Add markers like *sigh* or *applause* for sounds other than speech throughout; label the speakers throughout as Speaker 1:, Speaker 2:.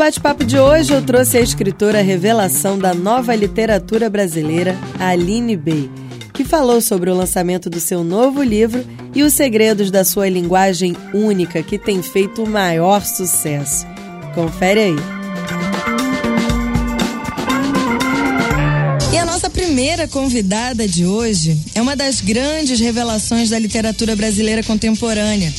Speaker 1: bate-papo de hoje eu trouxe a escritora revelação da nova literatura brasileira, Aline Bey, que falou sobre o lançamento do seu novo livro e os segredos da sua linguagem única que tem feito o maior sucesso. Confere aí. E a nossa primeira convidada de hoje é uma das grandes revelações da literatura brasileira contemporânea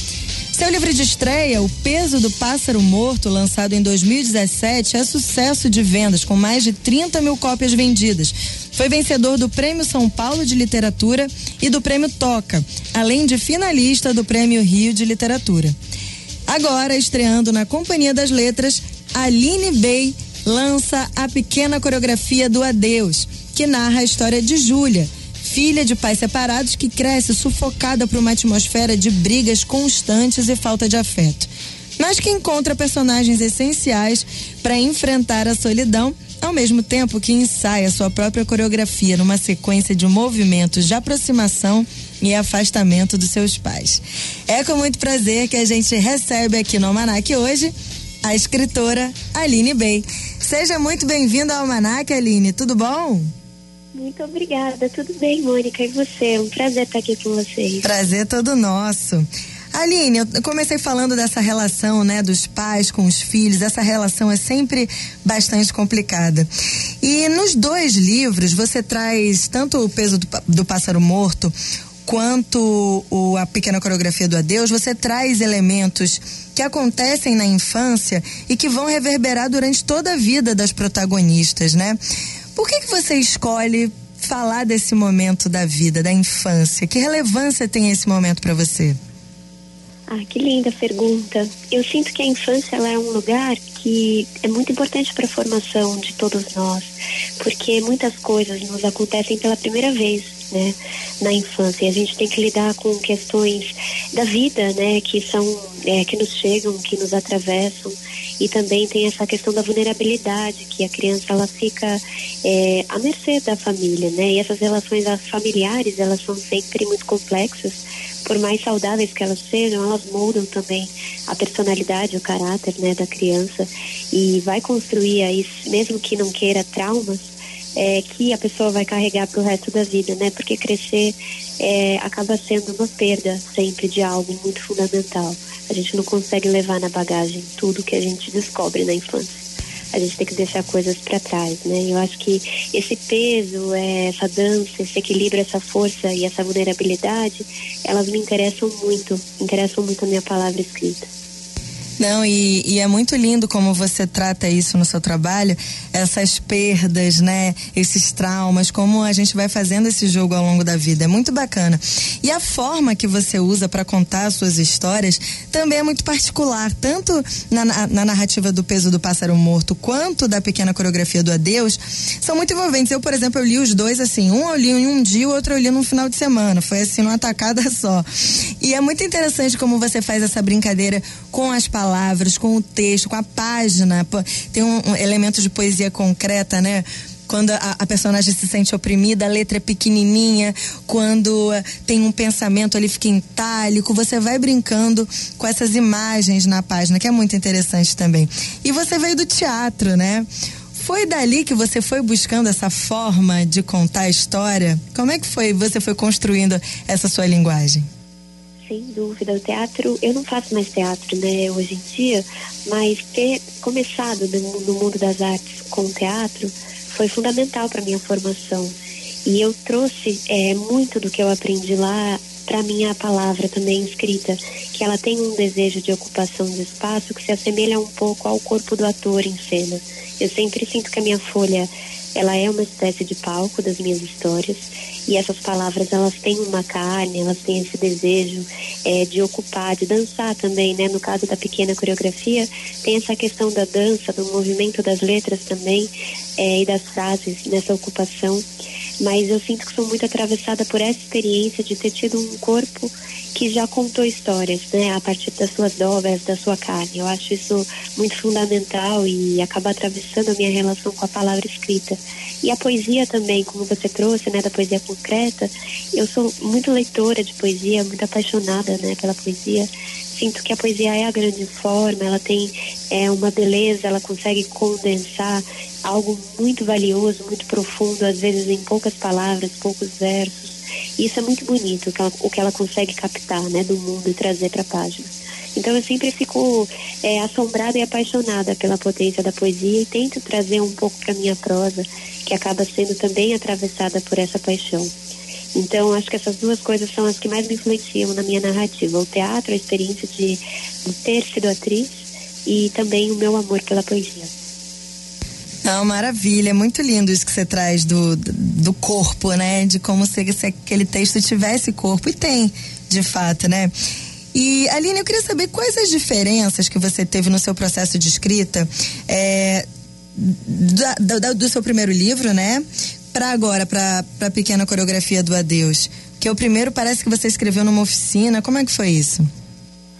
Speaker 1: seu livro de estreia, O Peso do Pássaro Morto, lançado em 2017, é sucesso de vendas, com mais de 30 mil cópias vendidas. Foi vencedor do Prêmio São Paulo de Literatura e do Prêmio Toca, além de finalista do Prêmio Rio de Literatura. Agora, estreando na Companhia das Letras, Aline Bey lança a pequena coreografia do Adeus, que narra a história de Júlia filha de pais separados que cresce sufocada por uma atmosfera de brigas constantes e falta de afeto. Mas que encontra personagens essenciais para enfrentar a solidão, ao mesmo tempo que ensaia sua própria coreografia numa sequência de movimentos de aproximação e afastamento dos seus pais. É com muito prazer que a gente recebe aqui no Almanac hoje a escritora Aline Bey. Seja muito bem-vinda ao Almanac, Aline. Tudo bom?
Speaker 2: Muito obrigada. Tudo bem, Mônica? E você? É um prazer estar aqui com vocês.
Speaker 1: Prazer todo nosso. Aline, eu comecei falando dessa relação, né, dos pais com os filhos. Essa relação é sempre bastante complicada. E nos dois livros você traz tanto o peso do, do pássaro morto quanto o, a pequena coreografia do adeus. Você traz elementos que acontecem na infância e que vão reverberar durante toda a vida das protagonistas, né? Por que, que você escolhe falar desse momento da vida, da infância? Que relevância tem esse momento para você?
Speaker 2: Ah, que linda pergunta. Eu sinto que a infância ela é um lugar que é muito importante para a formação de todos nós, porque muitas coisas nos acontecem pela primeira vez, né, na infância. E a gente tem que lidar com questões da vida, né, que são é, que nos chegam, que nos atravessam e também tem essa questão da vulnerabilidade, que a criança ela fica é, à mercê da família, né? E essas relações familiares, elas são sempre muito complexas, por mais saudáveis que elas sejam, elas moldam também a personalidade, o caráter, né, da criança e vai construir aí, mesmo que não queira traumas, é, que a pessoa vai carregar para o resto da vida, né? Porque crescer é, acaba sendo uma perda sempre de algo muito fundamental. A gente não consegue levar na bagagem tudo que a gente descobre na infância. A gente tem que deixar coisas para trás, né? Eu acho que esse peso, é, essa dança, esse equilíbrio, essa força e essa vulnerabilidade, elas me interessam muito, interessam muito a minha palavra escrita.
Speaker 1: Não, e, e, é muito lindo como você trata isso no seu trabalho, essas perdas, né? Esses traumas, como a gente vai fazendo esse jogo ao longo da vida. É muito bacana. E a forma que você usa para contar as suas histórias também é muito particular, tanto na, na, narrativa do peso do pássaro morto, quanto da pequena coreografia do adeus, são muito envolventes. Eu, por exemplo, eu li os dois assim, um eu li em um dia, o outro eu li no final de semana. Foi assim, numa tacada *laughs* só. E é muito interessante como você faz essa brincadeira com as palavras palavras, com o texto, com a página. Tem um, um elemento de poesia concreta, né? quando a, a, personagem se sente oprimida, a letra é pequenininha, quando uh, tem um pensamento ali fica em itálico, você vai brincando com essas imagens na página, que é muito interessante também. E você veio do teatro, né? Foi dali que você foi buscando essa forma de contar a história? Como é que foi? Você foi construindo essa sua linguagem?
Speaker 2: Sem dúvida. O teatro, eu não faço mais teatro, né, hoje em dia, mas ter começado no, no mundo das artes com o teatro foi fundamental para minha formação. E eu trouxe é, muito do que eu aprendi lá para minha palavra também escrita, que ela tem um desejo de ocupação de espaço que se assemelha um pouco ao corpo do ator em cena. Eu sempre sinto que a minha folha ela é uma espécie de palco das minhas histórias e essas palavras elas têm uma carne, elas têm esse desejo é, de ocupar, de dançar também, né? No caso da pequena coreografia, tem essa questão da dança, do movimento das letras também é, e das frases nessa ocupação. Mas eu sinto que sou muito atravessada por essa experiência de ter tido um corpo que já contou histórias, né, a partir das suas dobras, da sua carne. Eu acho isso muito fundamental e acaba atravessando a minha relação com a palavra escrita. E a poesia também, como você trouxe, né, da poesia concreta, eu sou muito leitora de poesia, muito apaixonada, né, pela poesia. sinto que a poesia é a grande forma, ela tem é, uma beleza, ela consegue condensar algo muito valioso, muito profundo, às vezes em poucas palavras, poucos versos. E isso é muito bonito, o que ela, o que ela consegue captar né, do mundo e trazer para a página. Então eu sempre fico é, assombrada e apaixonada pela potência da poesia e tento trazer um pouco para minha prosa, que acaba sendo também atravessada por essa paixão. Então, acho que essas duas coisas são as que mais me influenciam na minha narrativa: o teatro, a experiência de, de ter sido atriz e também o meu amor pela poesia.
Speaker 1: Não, maravilha, é muito lindo isso que você traz do, do corpo, né? De como se, se aquele texto tivesse corpo, e tem, de fato, né? E Aline, eu queria saber quais as diferenças que você teve no seu processo de escrita é, da, da, do seu primeiro livro, né? para agora, para a pequena coreografia do Adeus? Que o primeiro parece que você escreveu numa oficina. Como é que foi isso?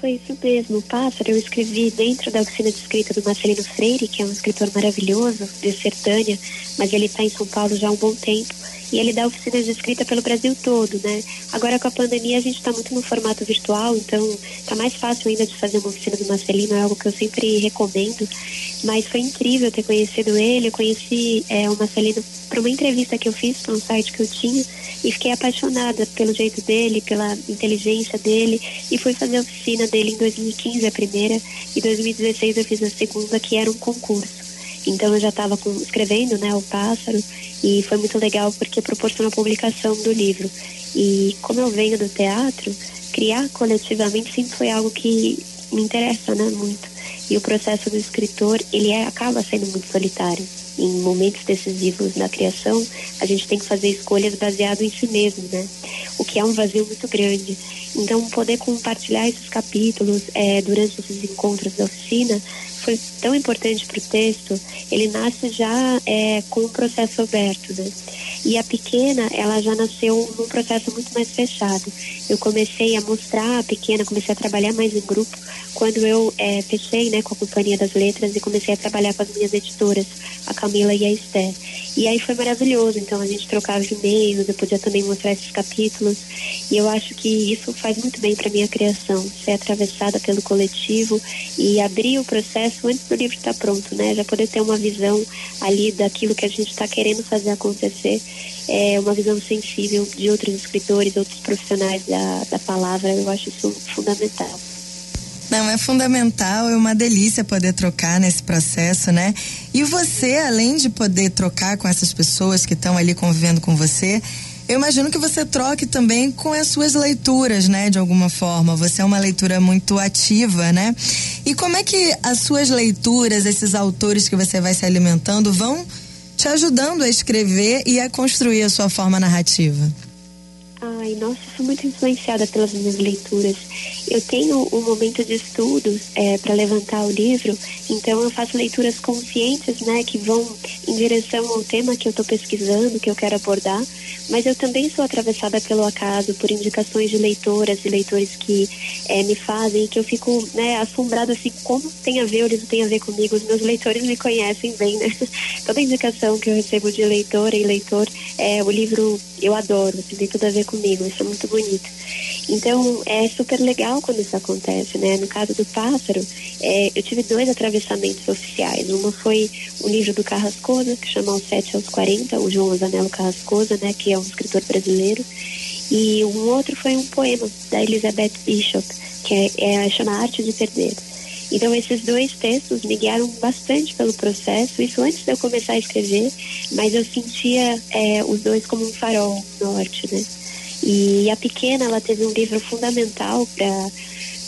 Speaker 2: Foi isso mesmo. O Pássaro eu escrevi dentro da oficina de escrita do Marcelino Freire, que é um escritor maravilhoso, de Sertânia, mas ele está em São Paulo já há um bom tempo e ele dá oficinas de escrita pelo Brasil todo, né? Agora com a pandemia a gente está muito no formato virtual, então está mais fácil ainda de fazer uma oficina do Marcelino, é algo que eu sempre recomendo. Mas foi incrível ter conhecido ele, eu conheci é, o Marcelino por uma entrevista que eu fiz para um site que eu tinha e fiquei apaixonada pelo jeito dele, pela inteligência dele e fui fazer a oficina dele em 2015 a primeira e 2016 eu fiz a segunda que era um concurso. Então eu já estava escrevendo, né, o Pássaro e foi muito legal porque proporcionou a publicação do livro. E como eu venho do teatro, criar coletivamente sempre foi algo que me interessa, né, muito. E o processo do escritor, ele é, acaba sendo muito solitário. Em momentos decisivos da criação, a gente tem que fazer escolhas baseadas em si mesmo, né? O que é um vazio muito grande. Então, poder compartilhar esses capítulos é, durante esses encontros da oficina foi tão importante para o texto, ele nasce já é, com um processo aberto, né? E a pequena, ela já nasceu num processo muito mais fechado. Eu comecei a mostrar a pequena, comecei a trabalhar mais em grupo quando eu é, fechei né, com a Companhia das Letras e comecei a trabalhar com as minhas editoras, a Camila e a Esther. E aí foi maravilhoso, então a gente trocava e-mails, eu podia também mostrar esses capítulos. E eu acho que isso faz muito bem para minha criação, ser atravessada pelo coletivo e abrir o processo antes do livro estar tá pronto, né? Já poder ter uma visão ali daquilo que a gente está querendo fazer acontecer é, uma visão sensível de outros escritores, outros profissionais da, da palavra. Eu acho isso fundamental.
Speaker 1: Não, é fundamental, é uma delícia poder trocar nesse processo, né? E você, além de poder trocar com essas pessoas que estão ali convivendo com você, eu imagino que você troque também com as suas leituras, né? De alguma forma. Você é uma leitura muito ativa, né? E como é que as suas leituras, esses autores que você vai se alimentando, vão te ajudando a escrever e a construir a sua forma narrativa?
Speaker 2: Ai, nossa, sou muito influenciada pelas minhas leituras. Eu tenho um momento de estudos é, para levantar o livro, então eu faço leituras conscientes, né, que vão em direção ao tema que eu estou pesquisando, que eu quero abordar, mas eu também sou atravessada pelo acaso, por indicações de leitoras e leitores que é, me fazem, que eu fico, né, assombrada assim, como tem a ver, o livro tem a ver comigo, os meus leitores me conhecem bem, né? *laughs* Toda indicação que eu recebo de leitora e leitor, é, o livro eu adoro, assim, tem tudo a ver comigo, isso é muito bonito. Então, é super legal quando isso acontece, né? No caso do Pássaro, é, eu tive dois atravessamentos oficiais. Uma foi o livro do Carrascosa, que chama Os Sete aos 40, o João Zanello Carrascosa, né? Que é um escritor brasileiro. E um outro foi um poema da Elizabeth Bishop, que é, é chama Arte de Perder. Então, esses dois textos me guiaram bastante pelo processo, isso antes de eu começar a escrever, mas eu sentia é, os dois como um farol norte, né? E a pequena, ela teve um livro fundamental para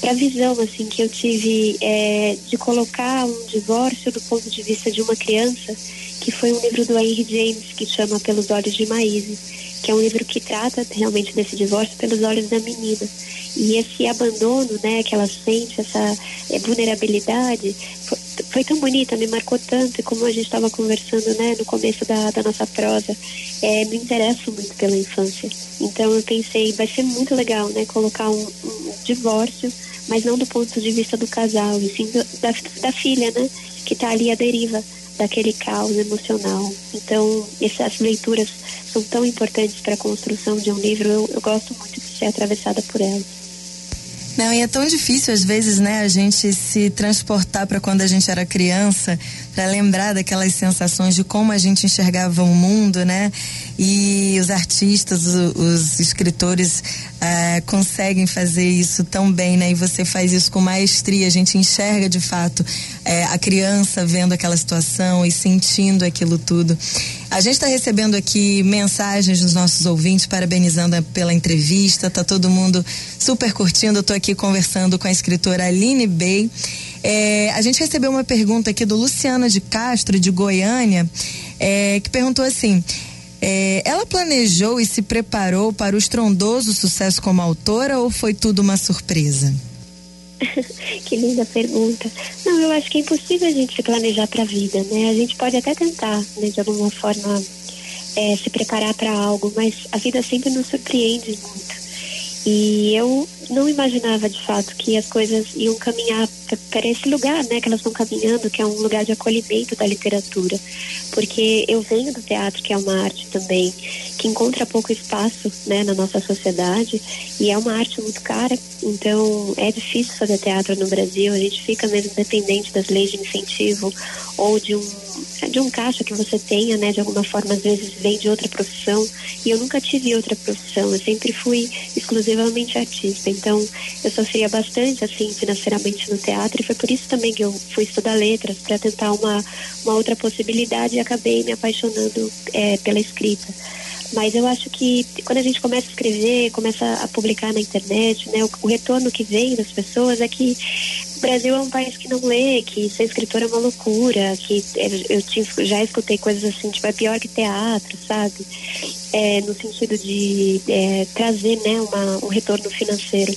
Speaker 2: para a visão assim que eu tive é, de colocar um divórcio do ponto de vista de uma criança, que foi um livro do Henry James que chama Pelos Olhos de Maíse, que é um livro que trata realmente desse divórcio pelos olhos da menina. E esse abandono, né, que ela sente, essa é, vulnerabilidade, foi, foi, tão bonita, me marcou tanto, e como a gente estava conversando, né, no começo da, da nossa prosa, é, me interesso muito pela infância. Então eu pensei, vai ser muito legal, né, colocar um, um divórcio, mas não do ponto de vista do casal, e sim do, da, da filha, né, que está ali à deriva daquele caos emocional. Então, essas leituras são tão importantes para a construção de um livro, eu, eu gosto muito de ser atravessada por elas.
Speaker 1: Não, e é tão difícil às vezes, né, a gente se transportar para quando a gente era criança, para lembrar daquelas sensações de como a gente enxergava o mundo, né? E os artistas, os, os escritores uh, conseguem fazer isso tão bem, né? E você faz isso com maestria, a gente enxerga de fato eh, a criança vendo aquela situação e sentindo aquilo tudo. A gente está recebendo aqui mensagens dos nossos ouvintes parabenizando pela entrevista, tá todo mundo super curtindo. Eu tô aqui conversando com a escritora Aline Bey. É, a gente recebeu uma pergunta aqui do Luciana de Castro, de Goiânia, é, que perguntou assim. É, ela planejou e se preparou para o estrondoso sucesso como autora ou foi tudo uma surpresa? *laughs*
Speaker 2: que linda pergunta. Não, eu acho que é impossível a gente se planejar para a vida, né? A gente pode até tentar, né, de alguma forma, é, se preparar para algo, mas a vida sempre nos surpreende muito. E eu não imaginava de fato que as coisas iam caminhar para esse lugar, né, que elas estão caminhando, que é um lugar de acolhimento da literatura, porque eu venho do teatro, que é uma arte também que encontra pouco espaço, né, na nossa sociedade e é uma arte muito cara, então é difícil fazer teatro no Brasil, a gente fica mesmo dependente das leis de incentivo ou de um de um caixa que você tenha, né, de alguma forma às vezes vem de outra profissão. E eu nunca tive outra profissão, eu sempre fui exclusivamente artista, então eu sofria bastante assim financeiramente no teatro. E foi por isso também que eu fui estudar letras para tentar uma, uma outra possibilidade e acabei me apaixonando é, pela escrita. Mas eu acho que quando a gente começa a escrever, começa a publicar na internet, né, o, o retorno que vem das pessoas é que Brasil é um país que não lê, que ser escritor é uma loucura, que eu, tinha, já escutei coisas assim, tipo, é pior que teatro, sabe? É, no sentido de é, trazer né, uma, um retorno financeiro.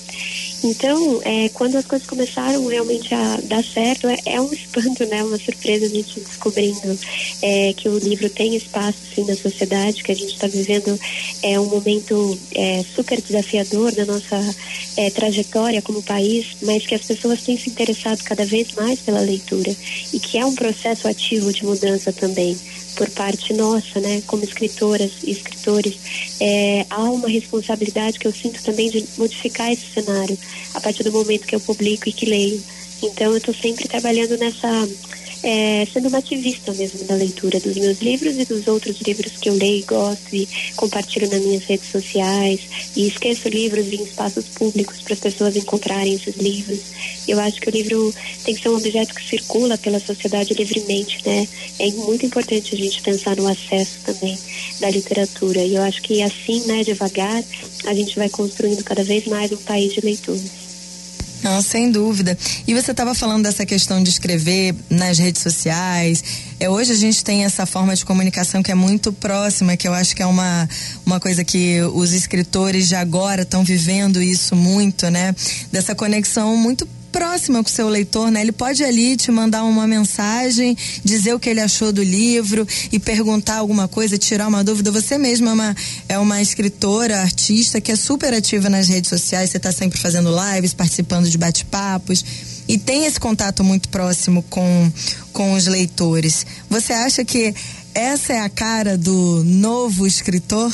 Speaker 2: Então, é, quando as coisas começaram realmente a dar certo, é, é um espanto, né? Uma surpresa a gente descobrindo é, que o livro tem espaço, sim, na sociedade, que a gente está vivendo é um momento é, super desafiador da nossa é, trajetória como país, mas que as pessoas têm se interessado cada vez mais pela leitura e que é um processo ativo de mudança também por parte nossa, né, como escritoras e escritores, é, há uma responsabilidade que eu sinto também de modificar esse cenário a partir do momento que eu publico e que leio. Então, eu estou sempre trabalhando nessa é, sendo uma ativista mesmo da leitura dos meus livros e dos outros livros que eu leio e gosto e compartilho nas minhas redes sociais e esqueço livros em espaços públicos para as pessoas encontrarem esses livros. Eu acho que o livro tem que ser um objeto que circula pela sociedade livremente, né? É muito importante a gente pensar no acesso também da literatura e eu acho que assim, né, devagar, a gente vai construindo cada vez mais um país de leitores.
Speaker 1: Não, sem dúvida. E você estava falando dessa questão de escrever nas redes sociais. É, hoje a gente tem essa forma de comunicação que é muito próxima, que eu acho que é uma, uma coisa que os escritores de agora estão vivendo isso muito, né? Dessa conexão muito próxima com o seu leitor, né? Ele pode ali te mandar uma mensagem, dizer o que ele achou do livro e perguntar alguma coisa, tirar uma dúvida. Você mesma é uma, é uma escritora, artista que é super ativa nas redes sociais, você está sempre fazendo lives, participando de bate-papos e tem esse contato muito próximo com, com os leitores. Você acha que essa é a cara do novo escritor?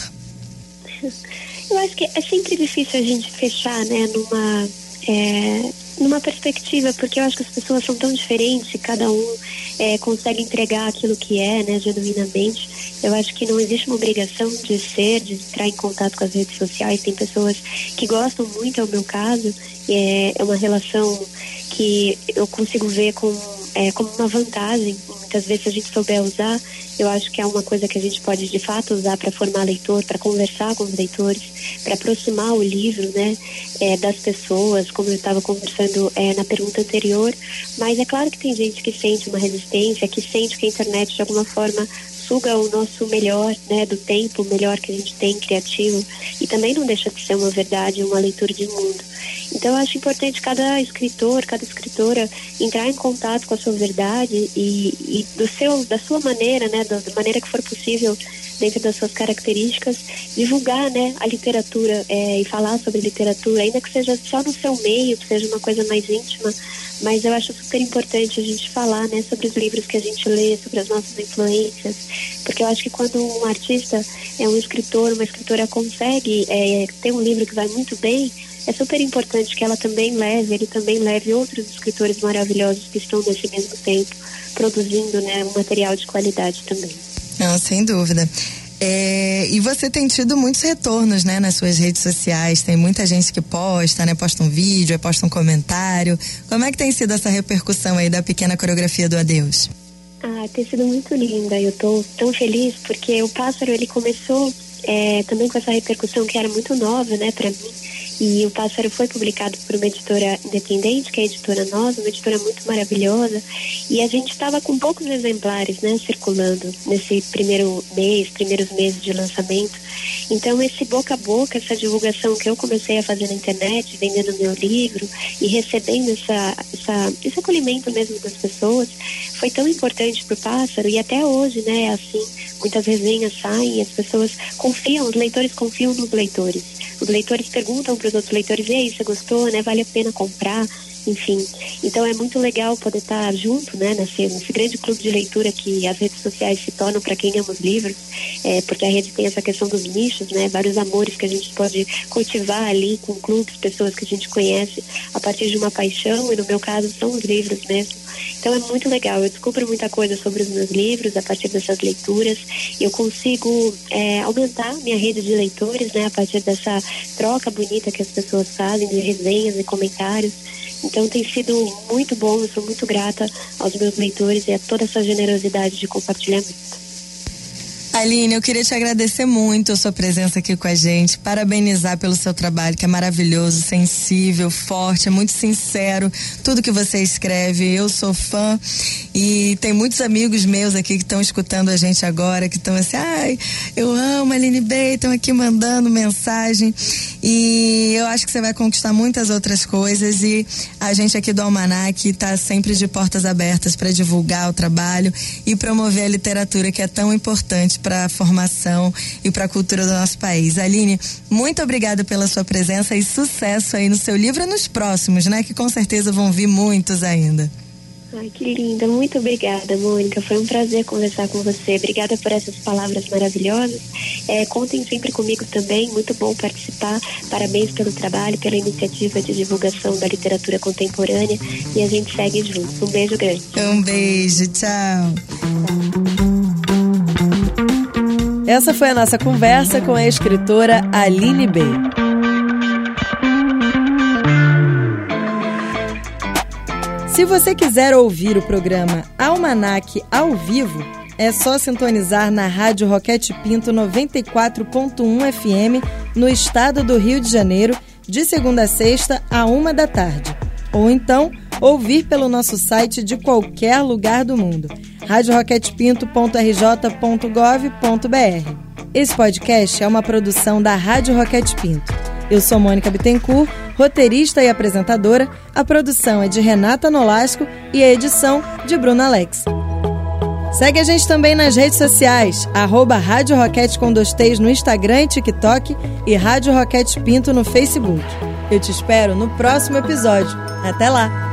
Speaker 2: Eu acho que é sempre difícil a gente fechar, né, numa é, numa perspectiva, porque eu acho que as pessoas são tão diferentes, cada um é, consegue entregar aquilo que é, né, genuinamente. Eu acho que não existe uma obrigação de ser, de entrar em contato com as redes sociais. Tem pessoas que gostam muito, é o meu caso, é, é uma relação que eu consigo ver com, é, como uma vantagem. Muitas vezes, se a gente souber usar, eu acho que é uma coisa que a gente pode de fato usar para formar leitor, para conversar com os leitores, para aproximar o livro, né, é, das pessoas, como eu estava conversando é, na pergunta anterior. Mas é claro que tem gente que sente uma resistência, que sente que a internet de alguma forma suga o nosso melhor, né, do tempo, o melhor que a gente tem criativo, e também não deixa de ser uma verdade, uma leitura de mundo. Então, eu acho importante cada escritor, cada escritora entrar em contato com a sua verdade e, e do seu, da sua maneira, né, da, da maneira que for possível, dentro das suas características, divulgar, né, a literatura é, e falar sobre literatura, ainda que seja só no seu meio, que seja uma coisa mais íntima, mas eu acho super importante a gente falar, né, sobre os livros que a gente lê, sobre as nossas influências, porque eu acho que quando um artista é um escritor, uma escritora consegue é, ter um livro que vai muito bem, é super importante que ela também leve, ele também leve outros escritores maravilhosos que estão nesse mesmo tempo produzindo né, um material de qualidade também.
Speaker 1: Não, sem dúvida. É, e você tem tido muitos retornos, né, nas suas redes sociais. Tem muita gente que posta, né, posta um vídeo, posta um comentário. Como é que tem sido essa repercussão aí da pequena coreografia do Adeus?
Speaker 2: Ah, tem sido muito linda. Eu estou tão feliz porque o pássaro ele começou é, também com essa repercussão que era muito nova, né, para mim. E o Pássaro foi publicado por uma editora independente, que é a editora Nós, uma editora muito maravilhosa. E a gente estava com poucos exemplares, né, circulando nesse primeiro mês, primeiros meses de lançamento. Então, esse boca a boca, essa divulgação que eu comecei a fazer na internet, vendendo meu livro e recebendo essa, essa, esse acolhimento mesmo das pessoas, foi tão importante para o pássaro. E até hoje, né, é assim, muitas resenhas saem as pessoas confiam, os leitores confiam nos leitores. Os leitores perguntam para os outros leitores: e aí, você gostou, né? Vale a pena comprar? Enfim. Então é muito legal poder estar junto, né, nesse, nesse grande clube de leitura que as redes sociais se tornam para quem ama os livros, é, porque a rede tem essa questão dos nichos, né, vários amores que a gente pode cultivar ali com clubes, pessoas que a gente conhece a partir de uma paixão, e no meu caso são os livros mesmo. Então é muito legal, eu descubro muita coisa sobre os meus livros a partir dessas leituras, eu consigo é, aumentar minha rede de leitores, né, a partir dessa troca bonita que as pessoas fazem de resenhas e comentários. Então tem sido muito bom, eu sou muito grata aos meus leitores e a toda essa generosidade de compartilhamento.
Speaker 1: Aline, eu queria te agradecer muito a sua presença aqui com a gente, parabenizar pelo seu trabalho, que é maravilhoso, sensível, forte, é muito sincero, tudo que você escreve. Eu sou fã e tem muitos amigos meus aqui que estão escutando a gente agora, que estão assim, ai, eu amo a Aline Bey, estão aqui mandando mensagem. E eu acho que você vai conquistar muitas outras coisas e a gente aqui do Almanac está sempre de portas abertas para divulgar o trabalho e promover a literatura que é tão importante para a formação e para a cultura do nosso país. Aline, muito obrigada pela sua presença e sucesso aí no seu livro e nos próximos, né? Que com certeza vão vir muitos ainda.
Speaker 2: Ai, que linda. Muito obrigada, Mônica. Foi um prazer conversar com você. Obrigada por essas palavras maravilhosas. É, contem sempre comigo também. Muito bom participar. Parabéns pelo trabalho, pela iniciativa de divulgação da literatura contemporânea. E a gente segue juntos. Um beijo grande.
Speaker 1: Um beijo. Tchau.
Speaker 3: Essa foi a nossa conversa com a escritora Aline B. Se você quiser ouvir o programa Almanac ao vivo, é só sintonizar na Rádio Roquete Pinto 94.1 FM no estado do Rio de Janeiro, de segunda a sexta, a uma da tarde. Ou então, ouvir pelo nosso site de qualquer lugar do mundo radioroquetepinto.rj.gov.br. Esse podcast é uma produção da Rádio Roquete Pinto. Eu sou Mônica Bittencourt, roteirista e apresentadora. A produção é de Renata Nolasco e a edição de Bruna Alex. Segue a gente também nas redes sociais, arroba Rádio Roquete com dois T's no Instagram e TikTok e Rádio Roquete Pinto no Facebook. Eu te espero no próximo episódio. Até lá!